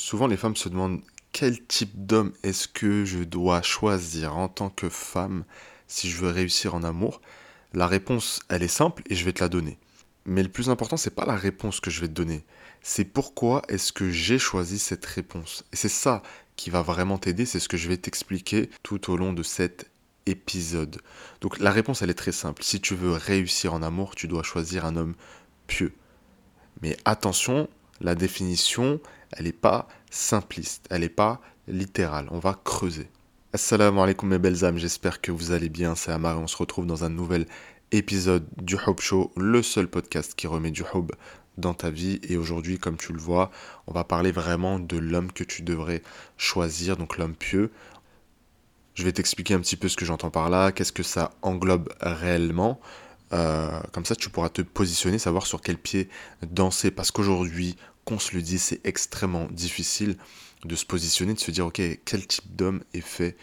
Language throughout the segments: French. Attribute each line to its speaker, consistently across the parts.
Speaker 1: Souvent, les femmes se demandent quel type d'homme est-ce que je dois choisir en tant que femme si je veux réussir en amour. La réponse, elle est simple et je vais te la donner. Mais le plus important, c'est pas la réponse que je vais te donner, c'est pourquoi est-ce que j'ai choisi cette réponse. Et c'est ça qui va vraiment t'aider, c'est ce que je vais t'expliquer tout au long de cet épisode. Donc la réponse, elle est très simple. Si tu veux réussir en amour, tu dois choisir un homme pieux. Mais attention, la définition, elle n'est pas simpliste, elle n'est pas littérale. On va creuser. Assalamu alaikum mes belles âmes, j'espère que vous allez bien, c'est Amar et on se retrouve dans un nouvel épisode du Hope Show, le seul podcast qui remet du Hope dans ta vie. Et aujourd'hui, comme tu le vois, on va parler vraiment de l'homme que tu devrais choisir, donc l'homme pieux. Je vais t'expliquer un petit peu ce que j'entends par là, qu'est-ce que ça englobe réellement. Euh, comme ça, tu pourras te positionner, savoir sur quel pied danser. Parce qu'aujourd'hui, qu'on se le dit, c'est extrêmement difficile de se positionner, de se dire, ok, quel type d'homme est fait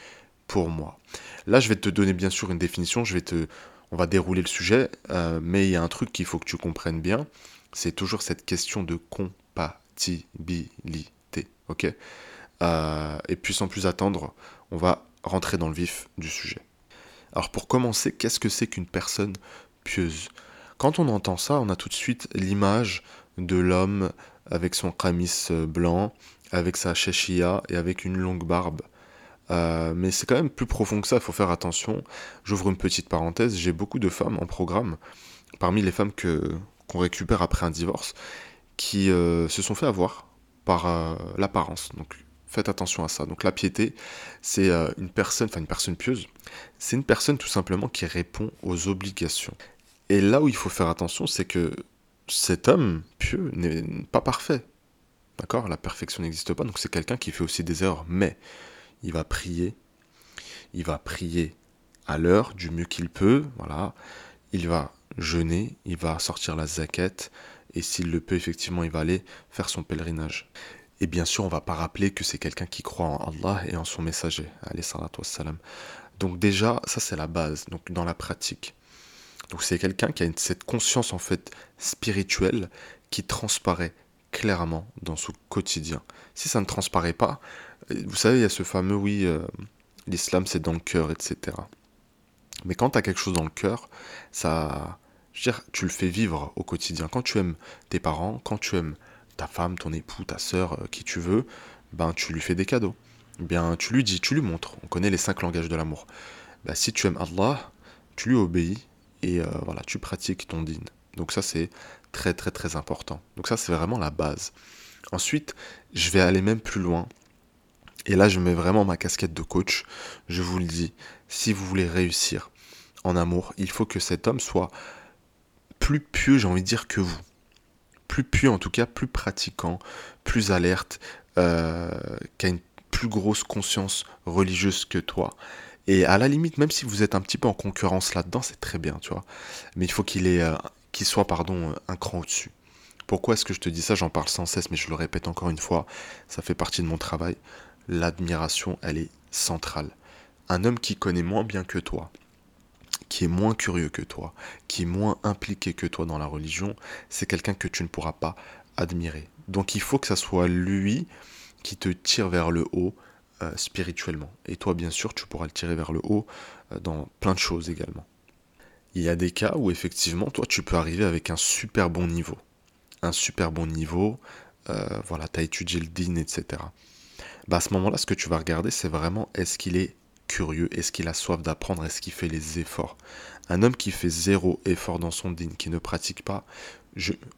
Speaker 1: pour moi. Là, je vais te donner bien sûr une définition, je vais te, on va dérouler le sujet, euh, mais il y a un truc qu'il faut que tu comprennes bien, c'est toujours cette question de compatibilité, ok? Euh, Et puis sans plus attendre, on va rentrer dans le vif du sujet. Alors pour commencer, qu'est-ce que c'est qu'une personne pieuse? Quand on entend ça, on a tout de suite l'image de l'homme avec son camis euh, blanc, avec sa cheshia et avec une longue barbe. Euh, mais c'est quand même plus profond que ça, il faut faire attention. J'ouvre une petite parenthèse, j'ai beaucoup de femmes en programme, parmi les femmes que qu'on récupère après un divorce, qui euh, se sont fait avoir par l'apparence. Donc faites attention à ça. Donc la piété, c'est une personne, enfin une personne pieuse, c'est une personne tout simplement qui répond aux obligations. Et là où il faut faire attention, c'est que cet homme pieux n'est pas parfait. D'accord? La perfection n'existe pas, donc c'est quelqu'un qui fait aussi des erreurs, mais il va prier, il va prier à l'heure du mieux qu'il peut, voilà. Il va jeûner, il va sortir la zaquette, et s'il le peut, effectivement, il va aller faire son pèlerinage. Et bien sûr, on va pas rappeler que c'est quelqu'un qui croit en Allah et en son messager. Allez, salam. Donc déjà, ça c'est la base, donc dans la pratique. Donc c'est quelqu'un qui a cette conscience en fait spirituelle qui transparaît clairement dans son quotidien. Si ça ne transparaît pas, euh, vous savez, il y a ce fameux oui, euh, l'islam c'est dans le cœur, etc. Mais quand tu as quelque chose dans le cœur, ça, je tu le fais vivre au quotidien. Quand tu aimes tes parents, quand tu aimes ta femme, ton époux, ta sœur, euh, qui tu veux, ben tu lui fais des cadeaux. Bien, tu lui dis, tu lui montres. On connaît les cinq langages de l'amour. Ben, si tu aimes Allah, tu lui obéis et euh, voilà, tu pratiques ton din. Donc ça c'est très très très important. Donc ça c'est vraiment la base. Ensuite, je vais aller même plus loin. Et là, je mets vraiment ma casquette de coach. Je vous le dis, si vous voulez réussir en amour, il faut que cet homme soit plus pieux, j'ai envie de dire, que vous. Plus pieux en tout cas, plus pratiquant, plus alerte, euh, qui a une plus grosse conscience religieuse que toi. Et à la limite, même si vous êtes un petit peu en concurrence là-dedans, c'est très bien, tu vois. Mais il faut qu'il euh, qu'il soit, pardon, un cran au-dessus. Pourquoi est-ce que je te dis ça? J'en parle sans cesse, mais je le répète encore une fois, ça fait partie de mon travail. L'admiration, elle est centrale. Un homme qui connaît moins bien que toi, qui est moins curieux que toi, qui est moins impliqué que toi dans la religion, c'est quelqu'un que tu ne pourras pas admirer. Donc il faut que ça soit lui qui te tire vers le haut, euh, spirituellement. Et toi, bien sûr, tu pourras le tirer vers le haut euh, dans plein de choses également. Il y a des cas où effectivement, toi, tu peux arriver avec un super bon niveau. Un super bon niveau, euh, voilà, tu as étudié le din, etc. Bah, à ce moment-là, ce que tu vas regarder, c'est vraiment est-ce qu'il est curieux, est-ce qu'il a soif d'apprendre, est-ce qu'il fait les efforts? Un homme qui fait zéro effort dans son din, qui ne pratique pas,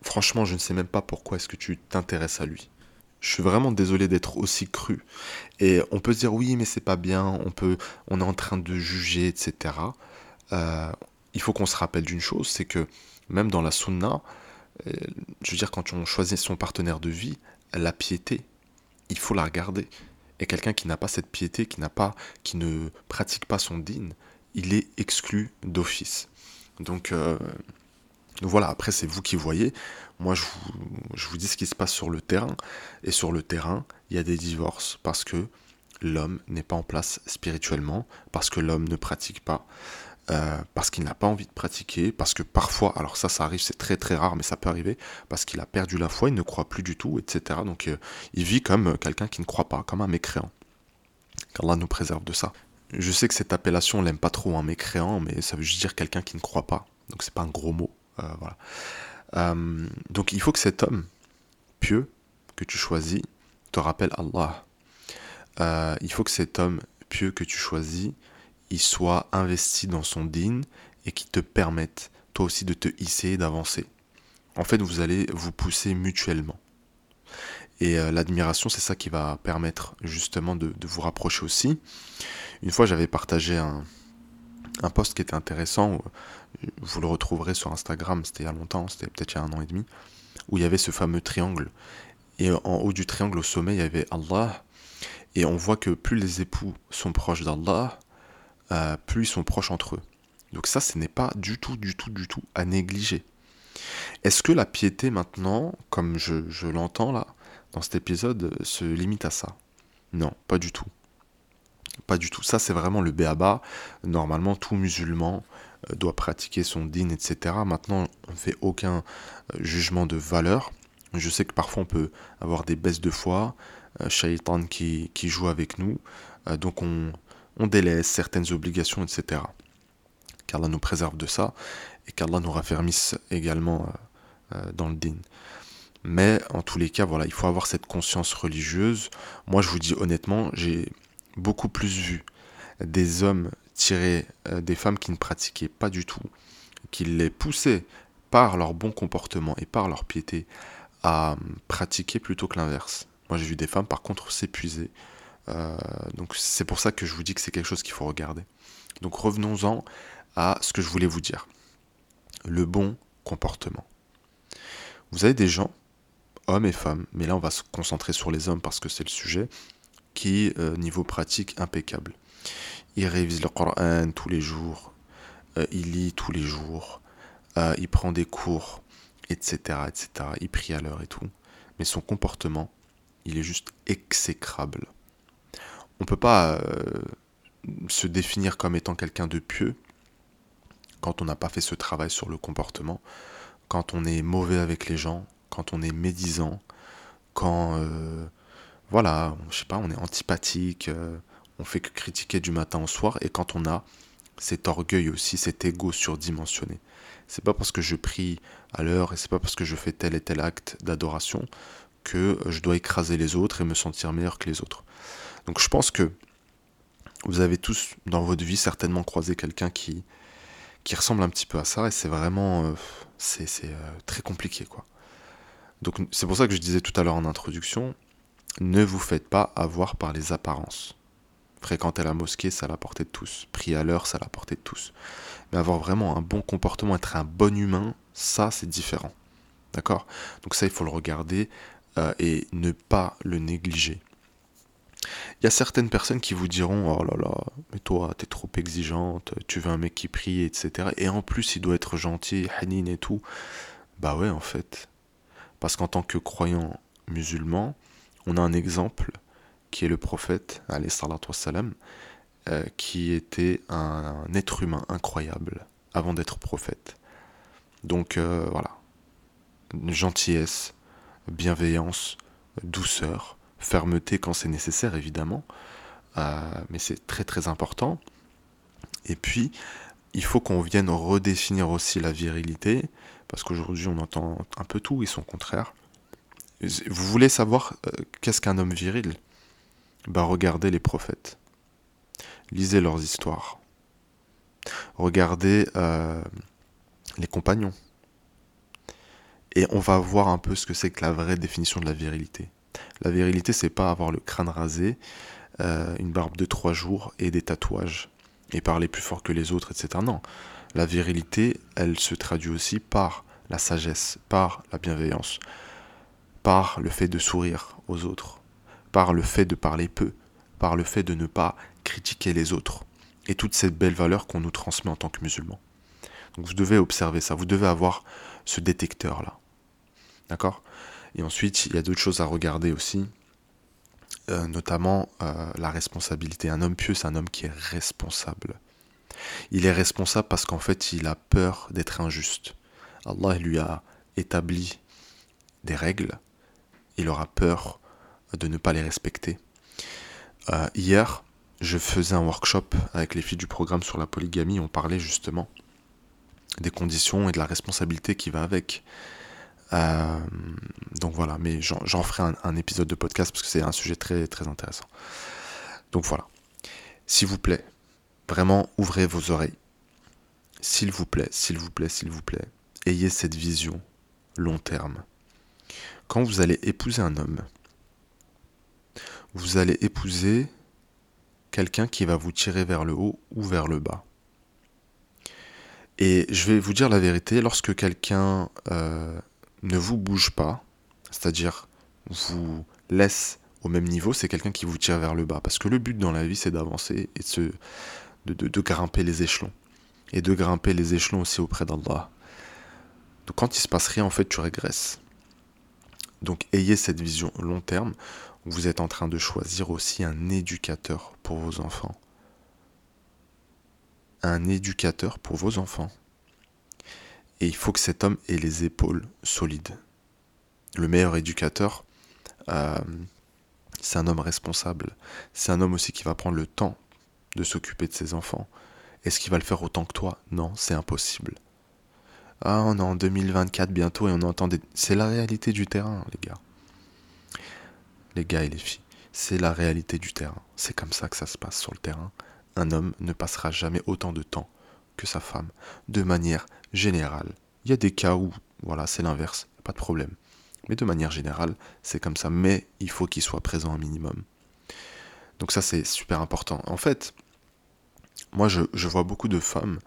Speaker 1: franchement, je ne sais même pas pourquoi est-ce que tu t'intéresses à lui. Je suis vraiment désolé d'être aussi cru. Et on peut se dire oui, mais c'est pas bien, on, peut, on est en train de juger, etc. Euh, il faut qu'on se rappelle d'une chose, c'est que même dans la sunna, euh, je veux dire, quand on choisit son partenaire de vie, la piété, il faut la regarder. Et quelqu'un qui n'a pas cette piété, qui n'a pas, qui ne pratique pas son din, il est exclu d'office. Donc, euh, voilà, après c'est vous qui voyez. Moi, je vous, dis ce qui se passe sur le terrain. Et sur le terrain, il y a des divorces parce que l'homme n'est pas en place spirituellement, parce que l'homme ne pratique pas. euh, parce qu'il n'a pas envie de pratiquer, parce que parfois, alors ça, ça arrive, c'est très très rare, mais ça peut arriver, parce qu'il a perdu la foi, il ne croit plus du tout, etc. Donc euh, il vit comme quelqu'un qui ne croit pas, comme un mécréant. Qu'Allah nous préserve de ça. Je sais que cette appellation, on l'aime pas trop, un mécréant, mais ça veut juste dire quelqu'un qui ne croit pas. Donc c'est pas un gros mot. Euh, voilà. donc il faut que cet homme pieux que tu choisis te rappelle Allah. il faut que cet homme pieux que tu choisis il soit investi dans son din et qui te permette toi aussi de te hisser et d'avancer. En fait, vous allez vous pousser mutuellement. Et euh, l'admiration, c'est ça qui va permettre justement de, vous rapprocher aussi. Une fois, j'avais partagé un, un post qui était intéressant. Vous le retrouverez sur Instagram, c'était il y a longtemps, c'était peut-être il y a un an et demi, où il y avait ce fameux triangle. Et en haut du triangle, au sommet, il y avait Allah. Et on voit que plus les époux sont proches d'Allah, euh, plus ils sont proches entre eux. Donc ça, ce n'est pas du tout, du tout, du tout à négliger. Est-ce que la piété maintenant, comme je, l'entends là, dans cet épisode, se limite à ça? Non, pas du tout. Pas du tout. Ça, c'est vraiment le béaba. Normalement, tout musulman euh, doit pratiquer son din, etc. Maintenant, on ne fait aucun euh, jugement de valeur. Je sais que parfois on peut avoir des baisses de foi, shaitan qui, qui joue avec nous. donc on, délaisse certaines obligations, etc. Qu'Allah nous préserve de ça et qu'Allah nous raffermisse également euh, euh, dans le din. Mais en tous les cas, voilà, il faut avoir cette conscience religieuse. Moi, je vous dis honnêtement, j'ai beaucoup plus vu des hommes tirer euh, des femmes qui ne pratiquaient pas du tout, qui les poussaient par leur bon comportement et par leur piété à pratiquer plutôt que l'inverse. Moi, j'ai vu des femmes, par contre, s'épuiser euh, donc c'est pour ça que je vous dis que c'est quelque chose qu'il faut regarder. Donc revenons-en à ce que je voulais vous dire. Le bon comportement. Vous avez des gens, hommes et femmes, mais là on va se concentrer sur les hommes parce que c'est le sujet, qui, euh, niveau pratique, impeccable. Il révise le Coran tous les jours, euh, il lit tous les jours, il prend des cours, etc., etc. Il prie à l'heure et tout. Mais son comportement, il est juste exécrable on peut pas euh, se définir comme étant quelqu'un de pieux quand on n'a pas fait ce travail sur le comportement, quand on est mauvais avec les gens, quand on est médisant, quand euh, voilà, je sais pas, on est antipathique, euh, on fait que critiquer du matin au soir, et quand on a cet orgueil aussi, cet ego surdimensionné. C'est pas parce que je prie à l'heure et c'est pas parce que je fais tel et tel acte d'adoration que je dois écraser les autres et me sentir meilleur que les autres. Donc je pense que vous avez tous dans votre vie certainement croisé quelqu'un qui, qui ressemble un petit peu à ça et c'est vraiment euh, c'est euh, très compliqué quoi. Donc c'est pour ça que je disais tout à l'heure en introduction, ne vous faites pas avoir par les apparences. Fréquenter la mosquée, c'est à la portée de tous. Prier à l'heure, c'est à la portée de tous. Mais avoir vraiment un bon comportement, être un bon humain, ça c'est différent. D'accord? Donc ça, il faut le regarder euh, et ne pas le négliger. Il y a certaines personnes qui vous diront Oh là là, mais toi, t'es trop exigeante, tu veux un mec qui prie, etc. Et en plus, il doit être gentil, hanin et tout. Bah ouais, en fait. Parce qu'en tant que croyant musulman, on a un exemple qui est le prophète, wassalam, euh, qui était un, être humain incroyable avant d'être prophète. Donc euh, voilà, gentillesse, bienveillance, douceur, fermeté quand c'est nécessaire évidemment, euh, mais c'est très très important. Et puis, il faut qu'on vienne redéfinir aussi la virilité, parce qu'aujourd'hui on entend un peu tout et son contraire. Vous voulez savoir euh, qu'est-ce qu'un homme viril? Bah, Regardez les prophètes. Lisez leurs histoires. Regardez euh, les compagnons. Et on va voir un peu ce que c'est que la vraie définition de la virilité. La virilité, c'est pas avoir le crâne rasé, euh, une barbe de trois jours et des tatouages, et parler plus fort que les autres, etc. Non. La virilité, elle se traduit aussi par la sagesse, par la bienveillance, par le fait de sourire aux autres, par le fait de parler peu, par le fait de ne pas critiquer les autres, et toutes ces belles valeurs qu'on nous transmet en tant que musulmans. Donc vous devez observer ça, vous devez avoir ce détecteur-là. D'accord? Et ensuite, il y a d'autres choses à regarder aussi, euh, notamment euh, la responsabilité. Un homme pieux, c'est un homme qui est responsable. Il est responsable parce qu'en fait, il a peur d'être injuste. Allah lui a établi des règles. Il aura peur de ne pas les respecter. Euh, hier, je faisais un workshop avec les filles du programme sur la polygamie. On parlait justement des conditions et de la responsabilité qui va avec. Euh, donc voilà, mais j'en ferai un, épisode de podcast parce que c'est un sujet très très intéressant. Donc voilà. S'il vous plaît, vraiment ouvrez vos oreilles. S'il vous plaît, s'il vous plaît, s'il vous plaît, ayez cette vision long terme. Quand vous allez épouser un homme, vous allez épouser quelqu'un qui va vous tirer vers le haut ou vers le bas. Et je vais vous dire la vérité, lorsque quelqu'un euh, ne vous bouge pas, c'est-à-dire vous laisse au même niveau, c'est quelqu'un qui vous tire vers le bas. Parce que le but dans la vie, c'est d'avancer et de, grimper les échelons. Et de grimper les échelons aussi auprès d'Allah. Donc quand il se passe rien, en fait, tu régresses. Donc ayez cette vision long terme. Vous êtes en train de choisir aussi un éducateur pour vos enfants. Un éducateur pour vos enfants. Et il faut que cet homme ait les épaules solides. Le meilleur éducateur, euh, c'est un homme responsable. C'est un homme aussi qui va prendre le temps de s'occuper de ses enfants. Est-ce qu'il va le faire autant que toi? Non, c'est impossible. Ah, on est en 2024 bientôt et on entend des... C'est la réalité du terrain, les gars. Les gars et les filles, c'est la réalité du terrain. C'est comme ça que ça se passe sur le terrain. Un homme ne passera jamais autant de temps que sa femme, de manière générale. Il y a des cas où, voilà, c'est l'inverse, pas de problème. Mais de manière générale, c'est comme ça. Mais il faut qu'il soit présent un minimum. Donc ça, c'est super important. En fait, moi, je, vois beaucoup de femmes,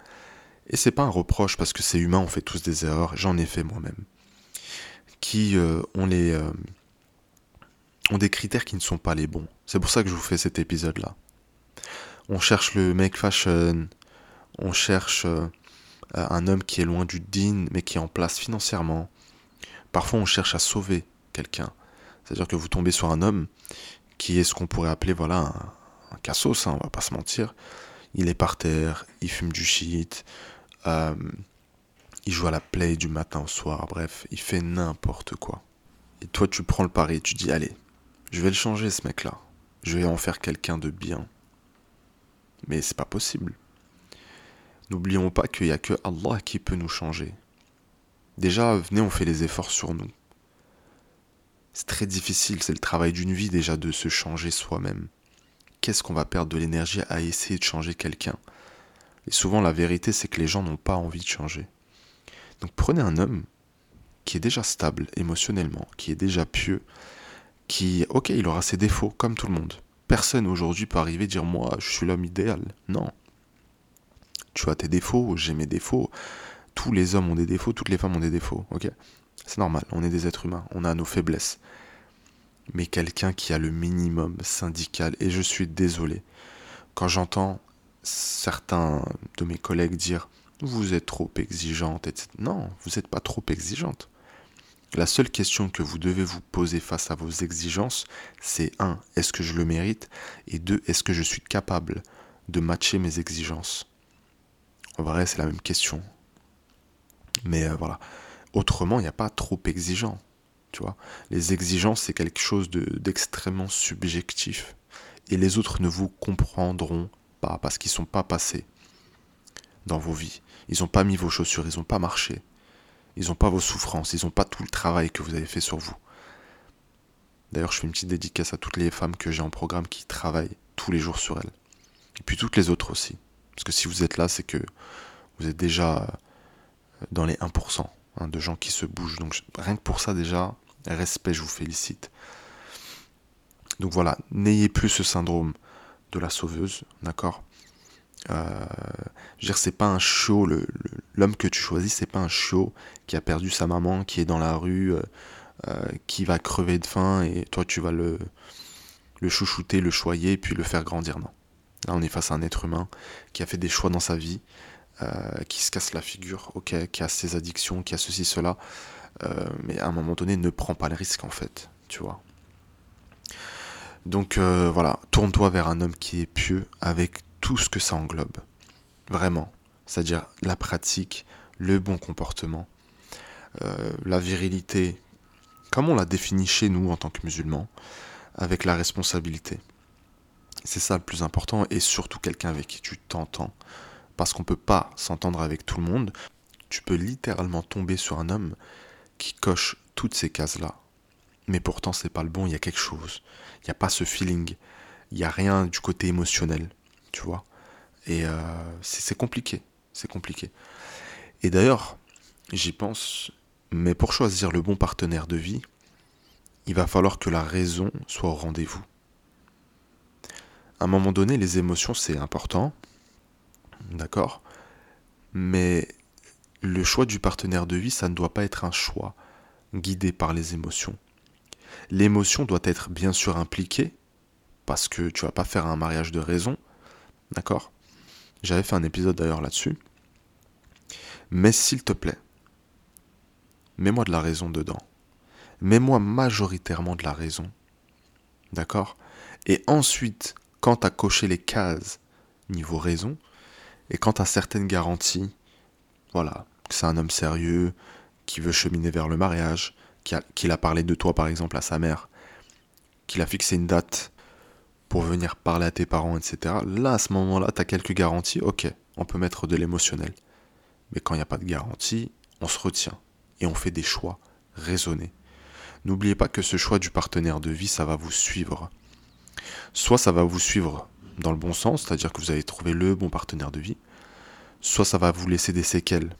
Speaker 1: et c'est pas un reproche parce que c'est humain, on fait tous des erreurs. J'en ai fait moi-même, qui euh, ont les euh, ont des critères qui ne sont pas les bons. C'est pour ça que je vous fais cet épisode-là. On cherche le make fashion, on cherche euh, un homme qui est loin du din, mais qui est en place financièrement. Parfois, on cherche à sauver quelqu'un. C'est-à-dire que vous tombez sur un homme qui est ce qu'on pourrait appeler voilà un, un cassos, hein, on va pas se mentir. Il est par terre, il fume du shit, euh, il joue à la play du matin au soir, bref, il fait n'importe quoi. Et toi, tu prends le pari, tu dis allez, je vais le changer ce mec-là. Je vais en faire quelqu'un de bien. Mais c'est pas possible. N'oublions pas qu'il n'y a que Allah qui peut nous changer. Déjà, venez, on fait les efforts sur nous. C'est très difficile, c'est le travail d'une vie déjà de se changer soi-même. Qu'est-ce qu'on va perdre de l'énergie à essayer de changer quelqu'un? Et souvent, la vérité, c'est que les gens n'ont pas envie de changer. Donc prenez un homme qui est déjà stable émotionnellement, qui est déjà pieux, qui, ok, il aura ses défauts, comme tout le monde. Personne aujourd'hui peut arriver et dire moi, je suis l'homme idéal. Non, tu as tes défauts, j'ai mes défauts. Tous les hommes ont des défauts, toutes les femmes ont des défauts, ok? C'est normal, on est des êtres humains, on a nos faiblesses. Mais quelqu'un qui a le minimum syndical, et je suis désolé, quand j'entends certains de mes collègues dire vous êtes trop exigeante, etc. Non, vous n'êtes pas trop exigeante. La seule question que vous devez vous poser face à vos exigences, c'est 1. Est-ce que je le mérite? Et 2. Est-ce que je suis capable de matcher mes exigences? En vrai, c'est la même question. Mais euh, voilà. Autrement, il n'y a pas trop exigeant. Tu vois Les exigences, c'est quelque chose d'extrêmement subjectif. Et les autres ne vous comprendront pas parce qu'ils ne sont pas passés dans vos vies. Ils n'ont pas mis vos chaussures, ils n'ont pas marché. Ils n'ont pas vos souffrances, ils n'ont pas tout le travail que vous avez fait sur vous. D'ailleurs, je fais une petite dédicace à toutes les femmes que j'ai en programme qui travaillent tous les jours sur elles. Et puis toutes les autres aussi. Parce que si vous êtes là, c'est que vous êtes déjà euh, dans les 1% hein, de gens qui se bougent. Donc rien que pour ça déjà, respect, je vous félicite. Donc voilà, n'ayez plus ce syndrome de la sauveuse, d'accord? Euh, dire, c'est pas un chiot, l'homme que tu choisis, c'est pas un chiot qui a perdu sa maman, qui est dans la rue, euh, euh, qui va crever de faim et toi tu vas le, le chouchouter, le choyer, puis le faire grandir. Non? Là, on est face à un être humain qui a fait des choix dans sa vie, euh, qui se casse la figure, qui a ses addictions, qui a ceci, cela, mais à un moment donné ne prend pas le risque en fait, tu vois. Donc euh, voilà, tourne-toi vers un homme qui est pieux avec tout ce que ça englobe. Vraiment. C'est-à-dire la pratique, le bon comportement, euh, la virilité, comme on l'a défini chez nous en tant que musulmans, avec la responsabilité. C'est ça le plus important et surtout quelqu'un avec qui tu t'entends. Parce qu'on ne peut pas s'entendre avec tout le monde. Tu peux littéralement tomber sur un homme qui coche toutes ces cases-là. Mais pourtant, c'est pas le bon, il y a quelque chose. Il n'y a pas ce feeling. Il n'y a rien du côté émotionnel. Tu vois Et euh, c'est compliqué. C'est compliqué. Et d'ailleurs, j'y pense, mais pour choisir le bon partenaire de vie, il va falloir que la raison soit au rendez-vous. À un moment donné, les émotions, c'est important, d'accord Mais le choix du partenaire de vie, ça ne doit pas être un choix guidé par les émotions. L'émotion doit être bien sûr impliquée, parce que tu vas pas faire un mariage de raison, d'accord? J'avais fait un épisode d'ailleurs là-dessus. Mais s'il te plaît, mets-moi de la raison dedans. Mets-moi majoritairement de la raison. D'accord? Et ensuite, quand tu as coché les cases niveau raison, et quand tu as certaines garanties, voilà, que c'est un homme sérieux, qui veut cheminer vers le mariage, qu'il a, parlé de toi par exemple à sa mère, qu'il a fixé une date pour venir parler à tes parents, etc. Là, à ce moment-là, tu as quelques garanties, ok, on peut mettre de l'émotionnel. Mais quand il n'y a pas de garantie, on se retient et on fait des choix raisonnés. N'oubliez pas que ce choix du partenaire de vie, ça va vous suivre. Soit ça va vous suivre dans le bon sens, c'est-à-dire que vous allez trouver le bon partenaire de vie, soit ça va vous laisser des séquelles.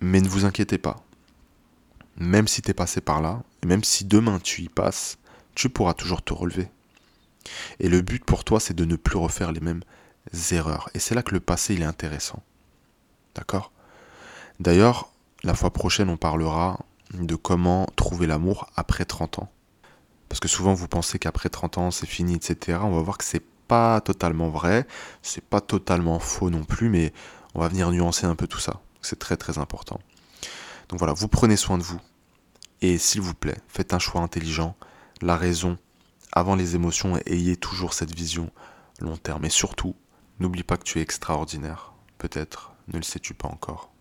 Speaker 1: Mais ne vous inquiétez pas. Même si tu es passé par là, et même si demain tu y passes, tu pourras toujours te relever. Et le but pour toi, c'est de ne plus refaire les mêmes erreurs. Et c'est là que le passé, il est intéressant. D'accord? D'ailleurs, la fois prochaine, on parlera de comment trouver l'amour après 30 ans. Parce que souvent, vous pensez qu'après 30 ans, c'est fini, etc. On va voir que c'est pas totalement vrai, c'est pas totalement faux non plus, mais on va venir nuancer un peu tout ça. C'est très très important. Donc voilà, vous prenez soin de vous. Et s'il vous plaît, faites un choix intelligent, la raison, avant les émotions, et ayez toujours cette vision long terme. Et surtout, n'oublie pas que tu es extraordinaire. Peut-être ne le sais-tu pas encore.